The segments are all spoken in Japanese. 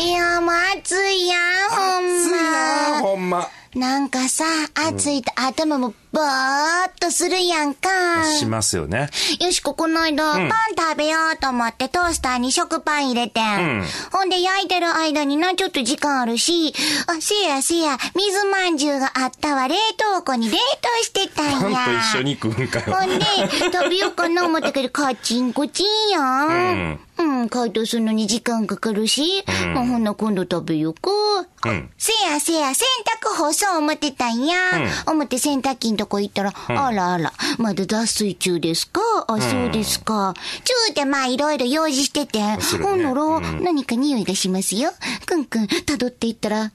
いや、もう暑いやん、ほん暑いなま。ほんま。なんかさ、暑いと頭もぼーっとするやんか。しますよね。よしこ、この間、パン食べようと思ってトースターに食パン入れてん。んほんで焼いてる間にな、ちょっと時間あるし、あ、せやせや、水まんじゅうがあったわ、冷凍庫に冷凍してたパンんや。と一緒に食うんかよ。ほんで、食べようかな思ったけど、カチンコチンやん。うん。解凍するのに時間かかるし、もうほんな今度食べようか。うんせやせや、洗濯干そう思ってたんや。思って洗濯機のとこ行ったら、あらあら、まだ脱水中ですか？あ、そうですか。ちゅうてまあいろいろ用事してて、ねほんなら、何か匂いがしますよ。くんくん、辿っていったら、や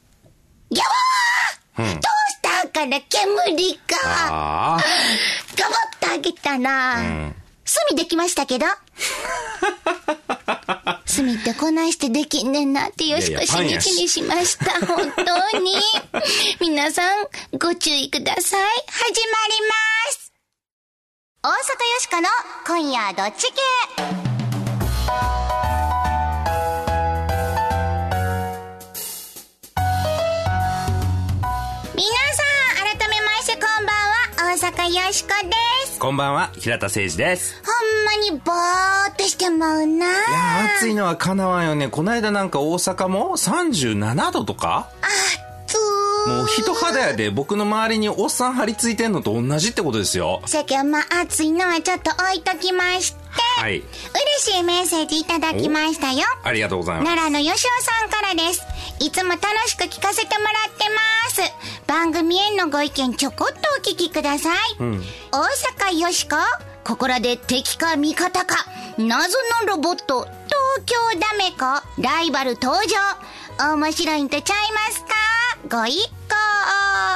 ばー、トースターから煙がああ。ガボッとあげたら、炭できましたけど。炭ってこないしてできんねんなってよしこしみいやいやパンやしじみしました。本当に。皆さん、ご注意ください。始まります。大阪よしこの今夜どっち系？皆さん、改めましてこんばんは、大阪よしこです。こんばんは、平田誠二です。ほんまにぼーっとしてまうな。いやー、暑いのはかなわんよね。こないだなんか大阪も37度とか？つー。もう人肌やで、僕の周りにおっさん張り付いてんのと同じってことですよ。世間まあ暑いのはちょっと置いときまして。はい。嬉しいメッセージいただきましたよ。ありがとうございます。奈良の吉尾さんからです。いつも楽しく聞かせてもらってます。番組へのご意見ちょこっとお聞きください。大阪よしこここらで敵か味方か謎のロボット東京ダメかライバル登場面白いんとちゃいますか？ご一行。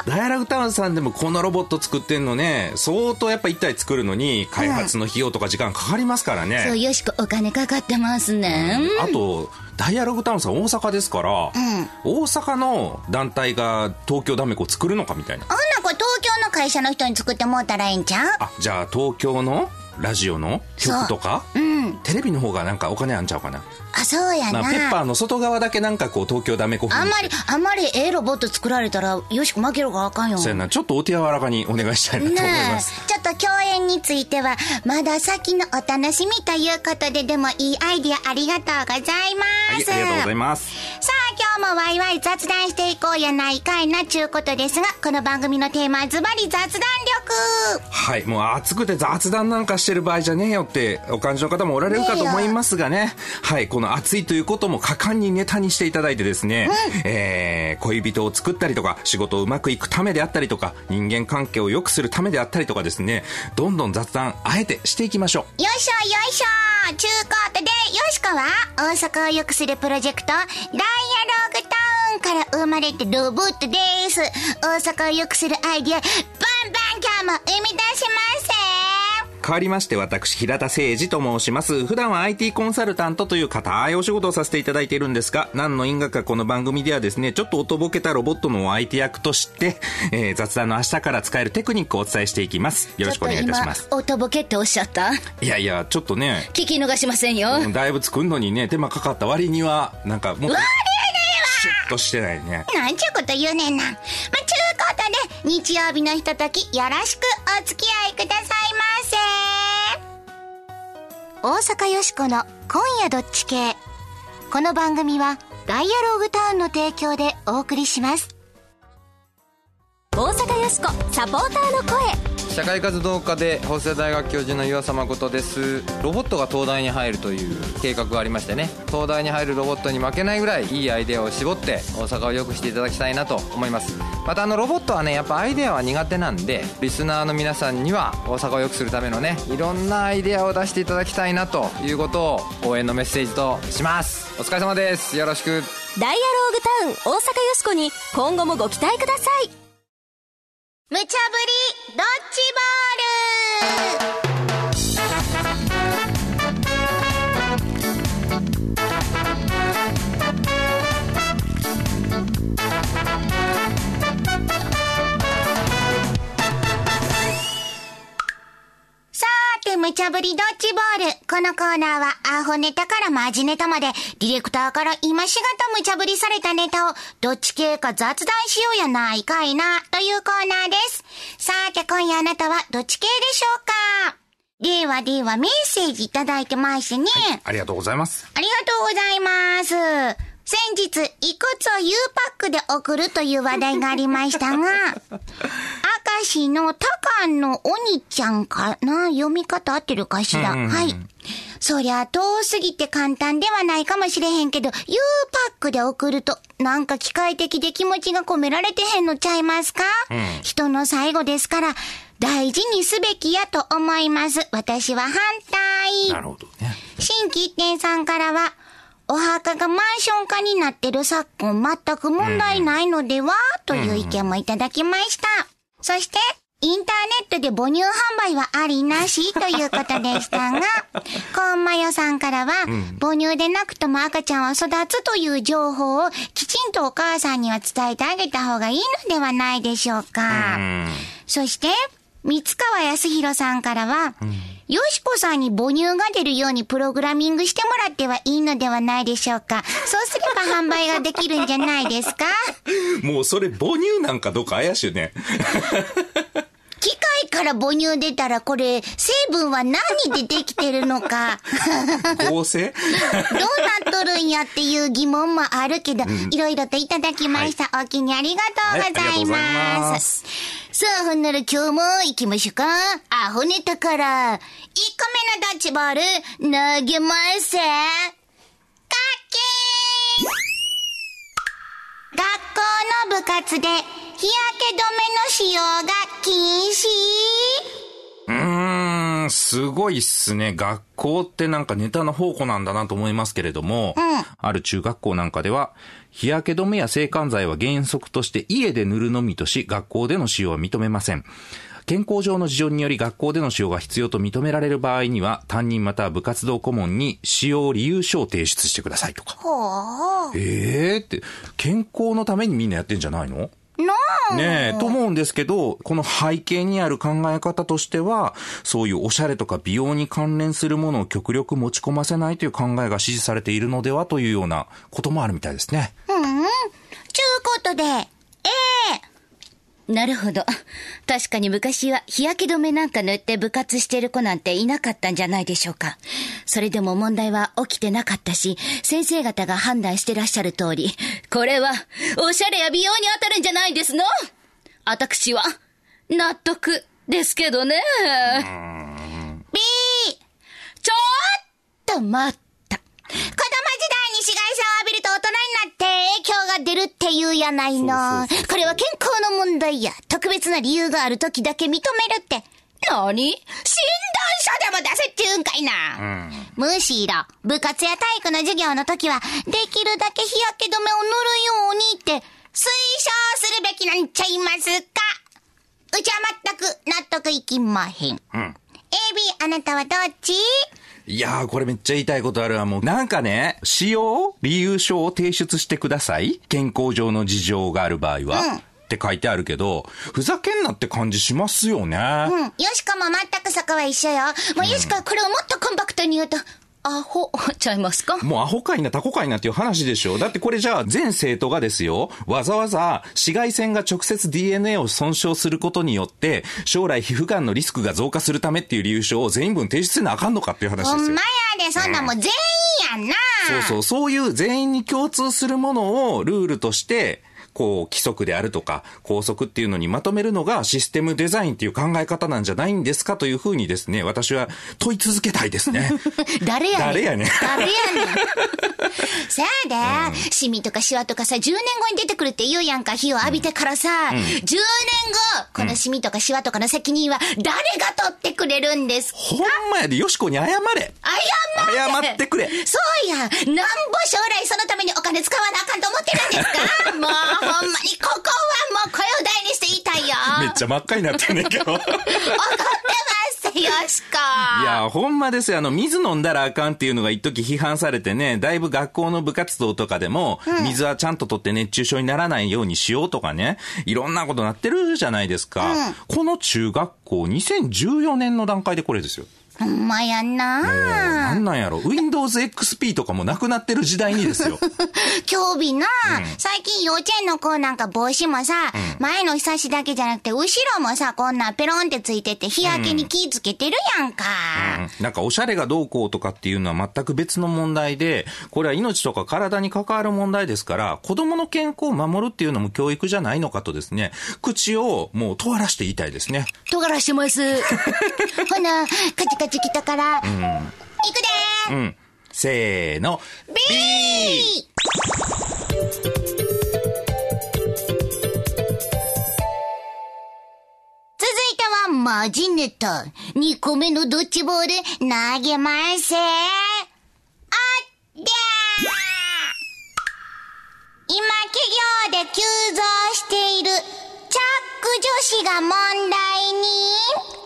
ダイアラグタウンさんでもこのロボット作ってんのね、相当やっぱ一体作るのに開発の費用とか時間かかりますからね。そう、よしこお金かかってますね。あと、ダイアログタウンさん大阪ですから、大阪の団体が東京ダメコ作るのかみたいな。ほんなこれ東京の会社の人に作ってもうたらええんちゃう？あ、じゃあ東京のラジオの曲とか、テレビの方がなんかお金あんちゃうかな？あ、そうやな。まあ、ペッパーの外側だけなんかこう東京ダメコ風あんまり、あんまりええロボット作られたら、よしこ負けろがあかんよ。そうやな、ちょっとお手柔らかにお願いしたいなと思いねます。え、ちょっと共演については、まだ先のお楽しみということで、でもいいアイディアありがとうございます。はい、ありがとうございます。さあ、今日もワイワイ雑談していこうやないかいなちゅうことですが、この番組のテーマはズバリ雑談力。はい、もう暑くて雑談なんかしてる場合じゃねえよってお感じの方もおられるかと思いますがね。はい、この暑いということも果敢にネタにしていただいてですね、えー、恋人を作ったりとか、仕事をうまくいくためであったりとか、人間関係を良くするためであったりとかですね、どんどん雑談あえてしていきましょう。よいしょよいしょ中高とで、よしこは大阪を良くするプロジェクト、ダイアログタウンから生まれてロボットです。大阪を良くするアイディア、バンバン今日も生み出します変わりまして私平田誠二と申します。普段は IT コンサルタントという固いお仕事をさせていただいているんですが何の因果かこの番組ではですねちょっとおとぼけたロボットのお相手役として、えー雑談の明日から使えるテクニックをお伝えしていきます。よろしくお願いいたします。ちょっと今、おとぼけっておっしゃった？いやいやちょっとね。聞き逃しませんよ。うんだいぶ作るのにね手間かかった割にはなんかもっと我シュッとしてないね。なんちゅうこと言うねんな。まあ、ちゅうことで、日曜日のひととき、よろしくお付き合いくださいませ。大阪よしこの今夜どっち系。この番組は、ダイアログタウンの提供でお送りします。大阪よしこサポーターの声社会活動家で法政大学教授の岩佐誠です。ロボットが東大に入るという計画がありましてね。東大に入るロボットに負けないぐらいいいアイデアを絞って大阪を良くしていただきたいなと思います。またあのロボットはねやっぱアイデアは苦手なんでリスナーの皆さんには大阪を良くするためのねいろんなアイデアを出していただきたいなということを応援のメッセージとします。お疲れ様です。よろしく。ダイアローグタウン大阪よしこに今後もご期待ください。無茶ぶりドッジボール、無茶ぶりドッボール。このコーナーはアホネタからマジネタまで、ディレクターから今しがた無茶ぶりされたネタを、どっち系か雑談しようやないかいな、というコーナーです。さて今夜あなたはどっち系でしょうかではではメッセージいただいてますね。ありがとうございます。ありがとうございます。先日、遺骨を U パックで送るという話題がありましたが、明石のタカンの鬼ちゃんかな？読み方合ってるかしら、うんうんうんはい。そりゃ遠すぎて簡単ではないかもしれへんけど、U パックで送ると、なんか機械的で気持ちが込められてへんのちゃいますか、人の最後ですから、大事にすべきやと思います。私は反対。なるほどね。新規一点さんからは、お墓がマンション化になってる昨今全く問題ないのでは、という意見もいただきました。そして、インターネットで母乳販売はありなしということでしたが、コンマヨさんからは、母乳でなくとも赤ちゃんは育つという情報をきちんとお母さんには伝えてあげた方がいいのではないでしょうか。そして、三川康弘さんからは、よしこさんに母乳が出るようにプログラミングしてもらってはいいのではないでしょうか。そうすれば販売ができるんじゃないですか？もうそれ母乳なんかどうか怪しいね。から母乳出たらこれ、成分は何でできてるのか。合成？どうなっとるんやっていう疑問もあるけど、いろいろといただきました。お気にありがとうございま。ますさあ、ほんなら今日も行きましょうか。アホネタから、1個目のドッジボール、投げます。学校の部活で日焼け止めの使用が禁止うーん、すごいっすね。学校ってなんかネタの宝庫なんだなと思いますけれども、ある中学校なんかでは、日焼け止めや制汗剤は原則として家で塗るのみとし、学校での使用は認めません。健康上の事情により学校での使用が必要と認められる場合には、担任または部活動顧問に使用理由書を提出してくださいとか。ほう。ええー、って、健康のためにみんなやってんじゃないの？ねえ、と思うんですけど、この背景にある考え方としては、そういうおしゃれとか美容に関連するものを極力持ち込ませないという考えが支持されているのではというようなこともあるみたいですね。うん。ちゅうことで、ええなるほど。確かに昔は日焼け止めなんか塗って部活してる子なんていなかったんじゃないでしょうか。それでも問題は起きてなかったし、先生方が判断してらっしゃる通り、これはおしゃれや美容に当たるんじゃないですの？私は納得ですけどね。B! ちょっと待った。子出るって言うやないの。これは健康の問題や。特別な理由がある時だけ認めるって。何？診断書でも出せって言うんかいな。むしろ、部活や体育の授業の時は、できるだけ日焼け止めを塗るようにって、推奨するべきなんちゃいますかうちは全く納得いきまへん。AB、あなたはどっち？いやー、これめっちゃ言いたいことあるわ。もう、なんかね、使用理由書を提出してください。健康上の事情がある場合は。うんって書いてあるけど、ふざけんなって感じしますよね。うん。よしかも全くそこは一緒よ。もうよしかはこれをもっとコンパクトに言うと、アホ ちゃいますか？もうアホかいなタコかいなっていう話でしょ。だってこれじゃあ全生徒がですよ、わざわざ紫外線が直接 DNA を損傷することによって、将来皮膚がんのリスクが増加するためっていう理由書を全員分提出せなあかんのかっていう話ですよほんま。やで、そんなんもう全員やんな。そうそう、そういう全員に共通するものをルールとして、こう、規則であるとか、校則っていうのにまとめるのがシステムデザインっていう考え方なんじゃないんですかというふうにですね、私は問い続けたいですね。誰やねん。誰やねん。誰やねん。せやで、シミとかシワとかさ、10年後に出てくるって言うやんか、火を浴びてからさ、10年後、このシミとかシワとかの責任は誰が取ってくれるんですか？ほんまやで、よしこに謝れ。謝れ謝ってくれそうやなんぼ将来そのためにお金使わなあってるんですか？もうほんまにここはもう声を大にして言いたいよめっちゃ真っ赤になってんねんけど。怒ってますよしこいや、ほんまですよ。あの、水飲んだらあかんっていうのが一時批判されてね、だいぶ学校の部活動とかでも、水はちゃんと取って熱中症にならないようにしようとかね、いろんなことなってるじゃないですか。この中学校、2014年の段階でこれですよ。ほんまやんななんなんやろ ?Windows XP とかもなくなってる時代にですよ。興味な、最近幼稚園の子なんか帽子もさ、前のひさしだけじゃなくて、後ろもさ、こんなペロンってついてて、日焼けに気ぃつけてるやんか。うんなんかおしゃれがどうこうとかっていうのは全く別の問題で、これは命とか体に関わる問題ですから、子供の健康を守るっていうのも教育じゃないのかとですね、口をもう尖らして言いたいですね。尖らしてます。ほな、カチカチ来たから、行くでー、うん。せーの。ビー続いてはマジネタ。2個目のドッジボール投げます。あっでー今企業で急増しているチャック女子が問題に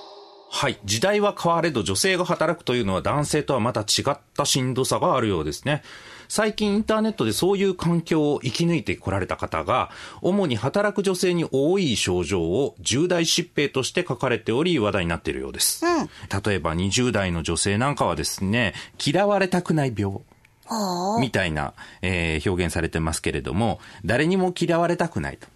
はい。時代は変われど女性が働くというのは男性とはまた違ったしんどさがあるようですね。最近インターネットでそういう環境を生き抜いてこられた方が、主に働く女性に多い症状を重大疾病として書かれており話題になっているようです。例えば20代の女性なんかはですね、嫌われたくない病。みたいな、えー表現されてますけれども、誰にも嫌われたくないと。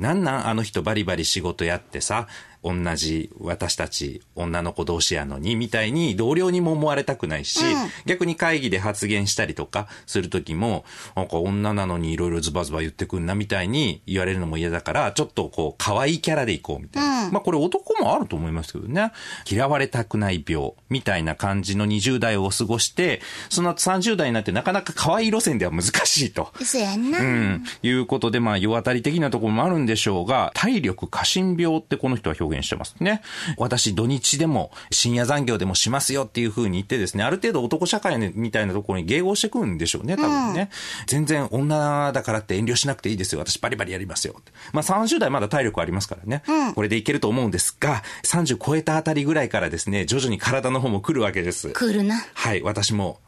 なんなんあの人バリバリ仕事やってさ、同じ私たち女の子同士やのに、みたいに同僚にも思われたくないし、逆に会議で発言したりとかするときも、なんか女なのにいろいろズバズバ言ってくんなみたいに言われるのも嫌だから、ちょっとこう可愛いキャラでいこうみたいな。まあこれ男もあると思いますけどね。嫌われたくない病みたいな感じの20代を過ごして、その後30代になってなかなか可愛い路線では難しいと。そうやんな。うん。いうことで、まあ、世当たり的なところもあるんでしょうが、体力過信病ってこの人は表現してますね。私、土日でも深夜残業でもしますよっていう風に言ってですね、ある程度男社会みたいなところに迎合してくるんでしょうね、多分ね。全然女だからって遠慮しなくていいですよ。私バリバリやりますよ。まあ、30代まだ体力ありますからね。これでいけると思うんですが、30超えたあたりぐらいからですね、徐々に体の方も来るわけです。来るな。はい、私も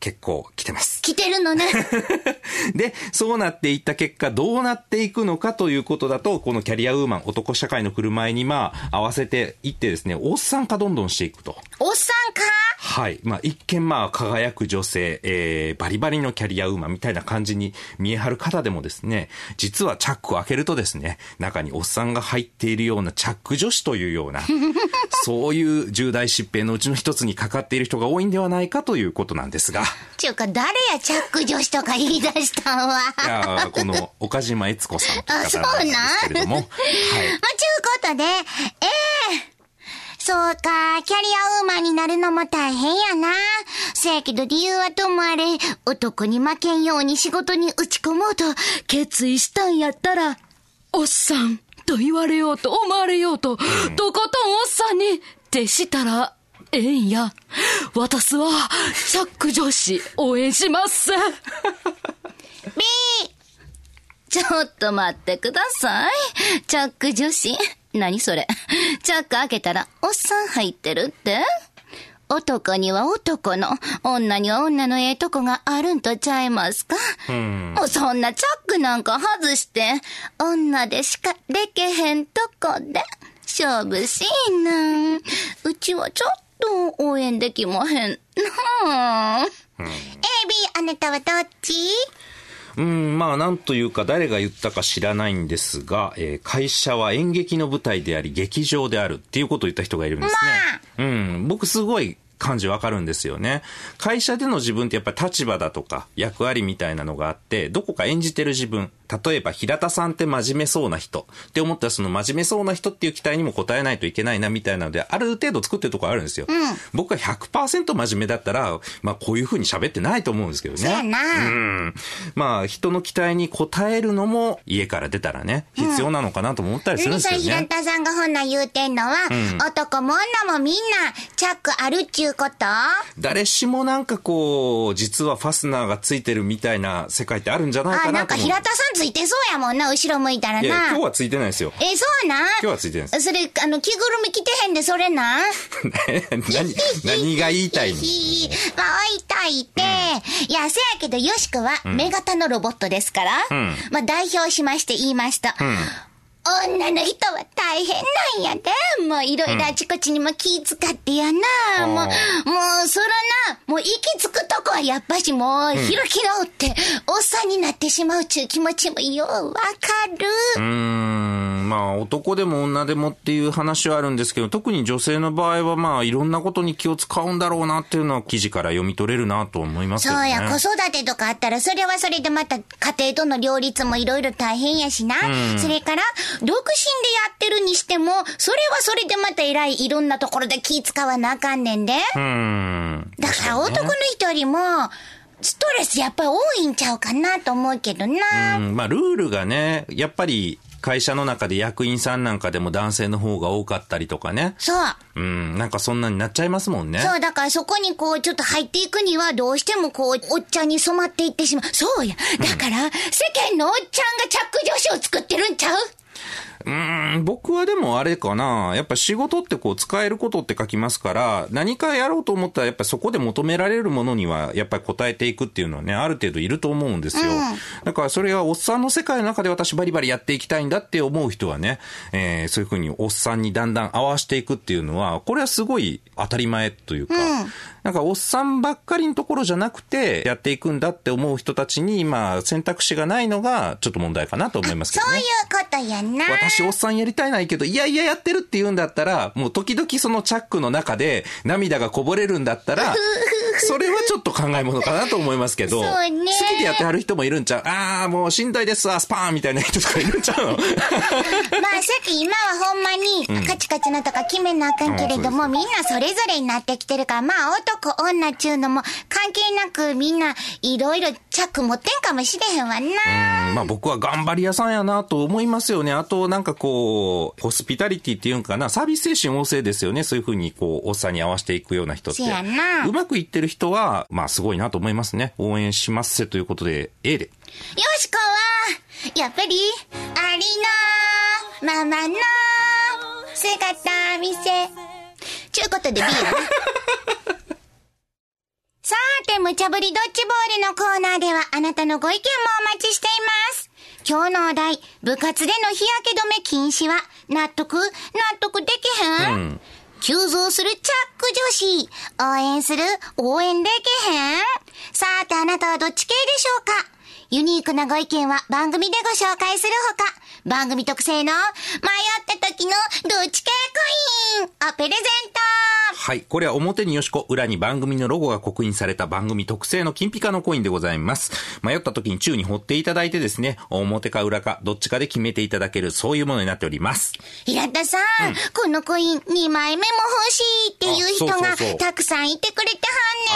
結構来てます。来てるのね。で、そうなっていった結果、どうなっていくのかということだと、このキャリアウーマン、男社会の振る舞いにまあ、合わせていってですね、おっさん化どんどんしていくと。おっさんかはい。まあ、一見まあ、輝く女性、えー、バリバリのキャリアウーマンみたいな感じに見え張る方でもですね、実はチャックを開けるとですね、中におっさんが入っているようなチャック女子というような、そういう重大疾病のうちの一つにかかっている人が多いんではないかということなんですが、ちゅうか、誰やチャック女子とか言い出したんは。いやーこの岡島悦子さんというあそう方なんでなんすけれども、はい。まあ、ちゅうことで、ええそうか、キャリアウーマンになるのも大変やな。せやけど理由はともあれ、男に負けんように仕事に打ち込もうと、決意したんやったら、おっさんと言われようと思われようと、とことんおっさんに徹したら、ええんや。私は、チャック女子、応援します。B! ちょっと待ってください。チャック女子。何それ？チャック開けたら、おっさん入ってるって？男には男の、女には女のええとこがあるんとちゃいますか？もうそんなチャックなんか外して、女でしかでけへんとこで、勝負しいな。うちはちょっと応援できまへん。なあ。A, B, あなたはどっち？うん、まあ、なんというか、誰が言ったか知らないんですが、えー会社は演劇の舞台であり、劇場であるっていうことを言った人がいるんですね。うん、僕すごい感じわかるんですよね。会社での自分ってやっぱり立場だとか役割みたいなのがあって、どこか演じてる自分。例えば、平田さんって真面目そうな人って思ったら、その真面目そうな人っていう期待にも応えないといけないなみたいなので、ある程度作ってるところあるんですよ。僕が100%真面目だったら、まあこういう風に喋ってないと思うんですけどね。そうやなうん。まあ人の期待に応えるのも家から出たらね、必要なのかなと思ったりするんですよね。平田さんがほんな言うてんのは、男も女もみんなチャックあるっちゅうこと？誰しもなんかこう、実はファスナーがついてるみたいな世界ってあるんじゃないあ、かなんと思う。なか平田さんついてそうやもんな、後ろ向いたらいや、な。今日はついてないですよ。え、そうなん？今日はついてないです。それ、あの、着ぐるみ着てへんで、それな？ん 何、何が言いたいの？まあ、置いといて、いや、せやけど、よしくは、目型のロボットですから、まあ、代表しまして言いました。女の人は大変なんやで。もういろいろあちこちにも気使ってやな。もう、もう、そらな、もう行き着くとこはやっぱしもう、開き直って、おっさんになってしまうちゅう気持ちもようわかる。うーん、まあ男でも女でもっていう話はあるんですけど、特に女性の場合はまあいろんなことに気を使うんだろうなっていうのは記事から読み取れるなと思いますよね。そうや、子育てとかあったら、それはそれでまた家庭との両立もいろいろ大変やしな。それから、独身でやってるにしても、それはそれでまた偉いいろんなところで気使わなあかんねんで。うーん。だから男の人よりも、ストレスやっぱり多いんちゃうかなと思うけどな。うん、まあルールがね、やっぱり会社の中で役員さんなんかでも男性の方が多かったりとかね。そう。うん、なんかそんなになっちゃいますもんね。そう、だからそこにこう、ちょっと入っていくには、どうしてもこう、おっちゃんに染まっていってしまう。そうや。だから、世間のおっちゃんがチャック女子を作ってるんちゃう？うーん、僕はでもあれかな。やっぱ仕事ってこう使えることって書きますから、何かやろうと思ったらやっぱそこで求められるものにはやっぱり応えていくっていうのはね、ある程度いると思うんですよ。だからそれはおっさんの世界の中で私バリバリやっていきたいんだって思う人はね、えーそういうふうにおっさんにだんだん合わしていくっていうのは、これはすごい当たり前というか、なんかおっさんばっかりのところじゃなくてやっていくんだって思う人たちに今選択肢がないのがちょっと問題かなと思いますけどね。そういう。ことやな。私、おっさんやりたいないけど、いやいややってるって言うんだったら、もう時々そのチャックの中で涙がこぼれるんだったら、それはちょっと考えものかなと思いますけど、そうね。好きでやってはる人もいるんちゃう。ああ、もうしんどいですわ、スパーンみたいな人とかいるんちゃうの。まあ、さっき今はほんまに、カチカチなとか決めなあかんけれども、みんなそれぞれになってきてるから、まあ、男、女っちゅうのも、関係なくみんないろいろチャック持ってんかもしれへんわな。うんまあ僕は頑張り屋さんやなと思いますよね。あとなんかこう、ホスピタリティっていうんかな、サービス精神旺盛ですよね。そういうふうにこう、おっさんに合わせていくような人って。せやなうまくいってる人は、まあすごいなと思いますね。応援しますせということで、A で。よしこは、やっぱり、ありのままの姿見せ。ちゅうことで B やな。さーて、無茶ぶりドッジボールのコーナーではあなたのご意見もお待ちしています。今日のお題、部活での日焼け止め禁止は、納得？納得できへん、急増するチャック女子。応援する？応援できへん？さーてあなたはどっち系でしょうか？ユニークなご意見は番組でご紹介するほか、番組特製の迷った時のどっち系コインをプレゼントはい。これは表によしこ、裏に番組のロゴが刻印された番組特製の金ピカのコインでございます。迷った時に宙に掘っていただいてですね、表か裏かどっちかで決めていただける、そういうものになっております。平田さん、このコイン2枚目も欲しいっていう人がたくさんいてくれて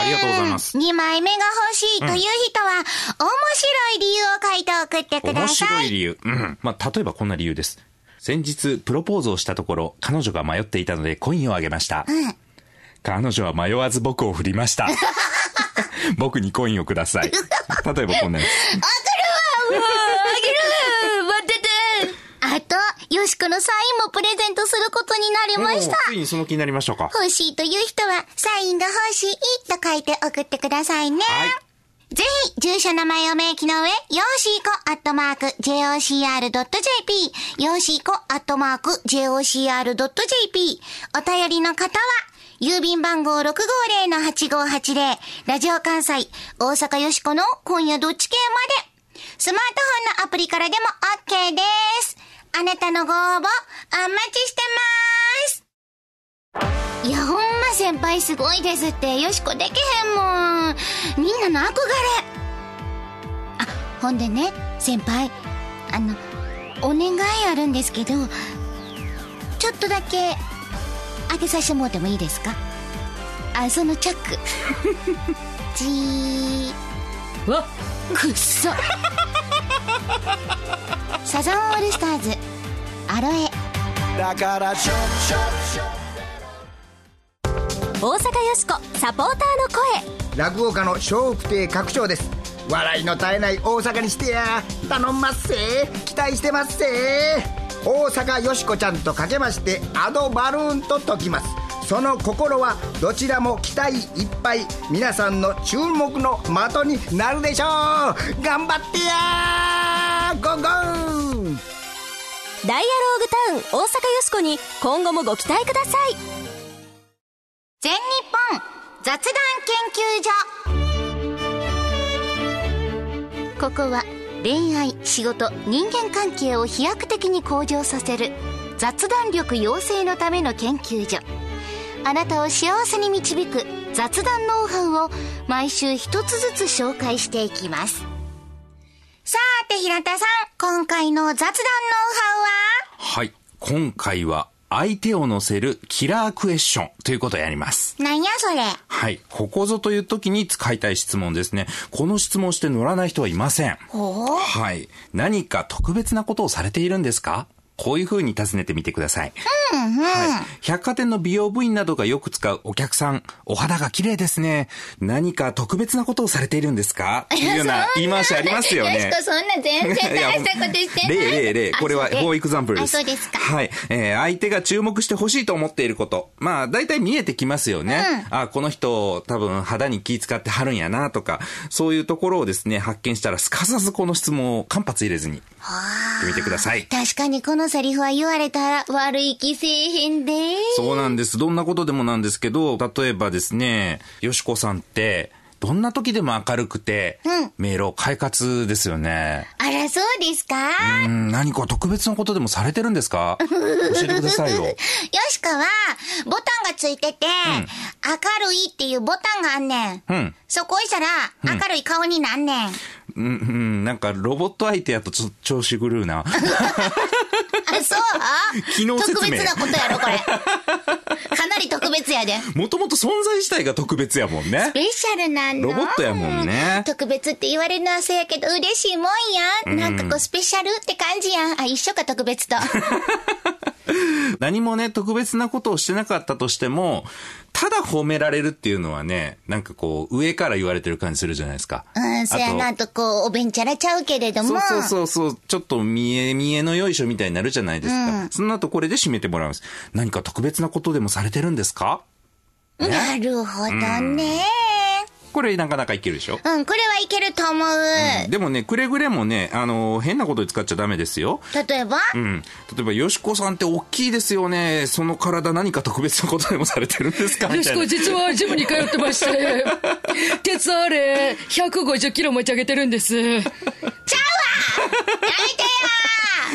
はんねん。ありがとうございます2枚目が欲しいという人は、面白い理由を書いて送ってくだ面さい。白い理由。うん。まあ、例えばこんな理由です。先日、プロポーズをしたところ、彼女が迷っていたのでコインをあげました。彼女は迷わず僕を振りました。僕にコインをください。例えばこんなやつ。待っててあと、よしこのサインもプレゼントすることになりました。ついにその気になりましたか。欲しいという人は、サインが欲しいと書いて送ってくださいね。はいぜひ、住所名前を明記の上、よーしーこアットマーク、jocr.jp、よーしーこアットマーク、jocr.jp、お便りの方は、郵便番号650-8580、ラジオ関西、大阪よしこの今夜どっち系まで、スマートフォンのアプリからでも OK です。あなたのご応募、お待ちしてまーす。いや、ほんま先輩すごいですって。よしこできへんもん。みんなの憧れ。あ、ほんでね、先輩、あの、お願いあるんですけど、ちょっとだけ、開けさせてもらってもいいですか？あ、そのチャック。じー。わくっそ。サザンオールスターズ、アロエ。だからちょちょちょ大阪よしこサポーターの声。落語家の笑福亭拡張です。笑いの絶えない大阪にしてや。頼んますせ期待してますせ大阪よしこちゃんとかけましてアドバルーンと解きます。その心はどちらも期待いっぱい。皆さんの注目の的になるでしょう。頑張ってやゴーゴー!ダイアローグタウン大阪よしこに今後もご期待ください。全日本雑談研究所。ここは恋愛仕事人間関係を飛躍的に向上させる雑談力養成のための研究所あなたを幸せに導く雑談ノウハウを毎週一つずつ紹介していきますさて平田さん今回の雑談ノウハウは？はい。今回は、相手を乗せるキラークエスチョンということをやります。何やそれ？はい。ここぞという時に使いたい質問ですね。この質問をして乗らない人はいません。はい。何か特別なことをされているんですか？こういう風に尋ねてみてください。はい。百貨店の美容部員などがよく使うお客さん、お肌が綺麗ですね。何か特別なことをされているんですか？っていうような言い回しありますよね。よしこそんな全然 大したことしてない。例例例。あこれは、そうで for example です。あ、そうですか。はい。えー相手が注目してほしいと思っていること。まあ、大体見えてきますよね。あ、この人、多分肌に気使ってはるんやな、とか、そういうところをですね、発見したら、すかさずこの質問を間髪入れずに、言ってみてください。確かにこのセリフは言われたら悪い気せえへんで。そうなんです。どんなことでもなんですけど、例えばですね、よしこさんって、どんな時でも明るくて、うん迷路快活ですよね。あら、そうですか？うん、何か特別なことでもされてるんですか？教えてくださいよ。よしかは、ボタンがついてて、明るいっていうボタンがあんねん。うん。そこ押したら、明るい顔になんねん。うん、うん、なんかロボット相手やとちょ調子狂うな。あ、そう機能説明特別なことやろ、これ。かなり特別やで。もともと存在自体が特別やもんねス。ペシャルなの。ロボットやもんね特別って言われるのはそうやけど嬉しいもんや。なんかこうスペシャルって感じやん。あ、一緒か特別と。何もね、特別なことをしてなかったとしても、ただ褒められるっていうのはね、なんかこう、上から言われてる感じするじゃないですか。うん、そやなあととこう、おべんちゃらちゃうけれども。そうそうそうちょっと見え見えのよいしょみたいになるじゃないですか。その後これで締めてもらうんです。何か特別なことでもされてるんですか？ね？なるほどね。これなかなかいけるでしょ？うん、これはいけると思う。でもね、くれぐれもね、あの、変なことに使っちゃダメですよ。例えば、うん。例えば、よしこさんって大きいですよね。その体何か特別なことでもされてるんですか？みよしこたいな。実はジムに通ってまして、鉄あれ、150キロ持ち上げてるんです。やめてや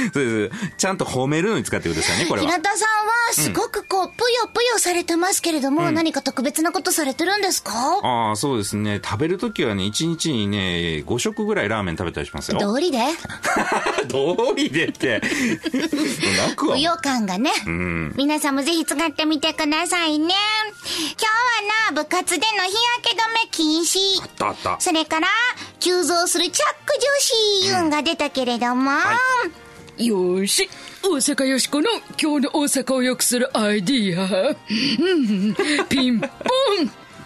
そうですちゃんと褒めるのに使ってくださいね、これは。平田さんはすごくこう、ぷよぷよされてますけれども、何か特別なことされてるんですか？ああ、そうですね。食べるときはね、1日にね、5食ぐらいラーメン食べたりしますよ。道理でどうりでって。泣くわ不。要感がね。ん皆さんもぜひ使ってみてくださいね。今日はな、部活での日焼け止め禁止。あったあった。それから、急増するチャック女子ユンが出たけれども、よーし。大阪よしこの今日の大阪を良くするアイディア。うんピンポン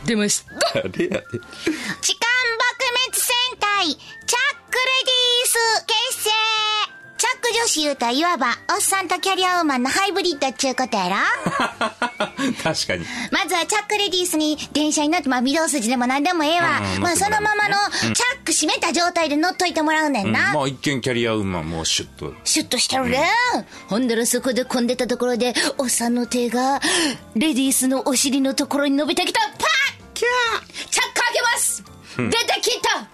出ました。あれやで。痴漢撲滅戦隊、チャチャック女子言うたらいわば、おっさんとキャリアウーマンのハイブリッドっちゅうことやろ 確かに。まずはチャックレディースに電車に乗って、まあ、御堂筋でも何でもええわ。うんまあ、そのままの、チャック閉めた状態で乗っといてもらうねんな。まあ一見キャリアウーマンもうシュッと。シュッとしてるね。ほんだらそこで混んでたところで、おっさんの手が、レディースのお尻のところに伸びてきた。パッキャーチャック開けます出てきた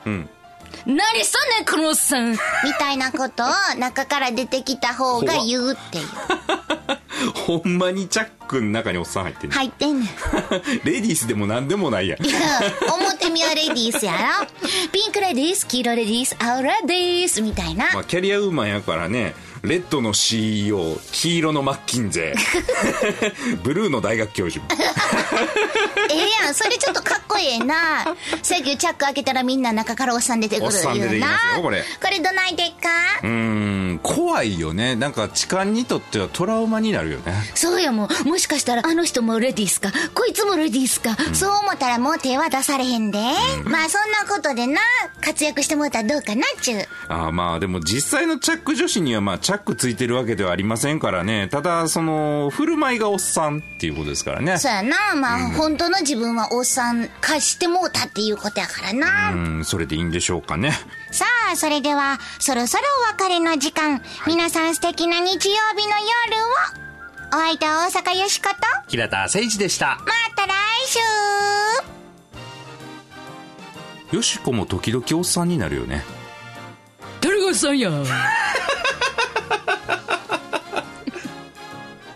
何すんねん、このおっさんみたいなことを中から出てきた方が言うっていう。ほんまにチャックの中におっさん入ってんね入ってんねん。レディースでも何でもないやん。いや表見はレディースやろピンクレディース、黄色レディース、青レディースみたいな。まあ、キャリアウーマンやからね、レッドの CEO、黄色のマッキンゼ、ブルーの大学教授。ええやん、それちょっとかっこええな。さっきチャック開けたらみんな中からおっさん出てくるおっさん出てき言うな。ますよこれこれどないでっか？うーん、怖いよね。なんか痴漢にとってはトラウマになるよね。そうやもん。もしかしたら、あの人もレディースか、こいつもレディースか？そう思ったらもう手は出されへんで。まあそんなことでな、活躍してもらったらどうかなっちゅう。ああまあでも実際のチャック女子にはまあチャックついてるわけではありませんからね。ただその振る舞いがおっさんっていうことですからね。そうやな。まあ、本当の自分はおっさん化してもうたっていうことやからな。うん、それでいいんでしょうかね。さあ、あそれではそろそろお別れの時間、皆さん素敵な日曜日の夜をお相手は大阪よしこと平田誠一でしたまた来週よしこも時々おっさんになるよね誰がさんや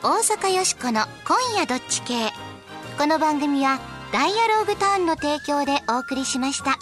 大阪よしこの今夜どっち系。この番組はダイアローグターンの提供でお送りしました。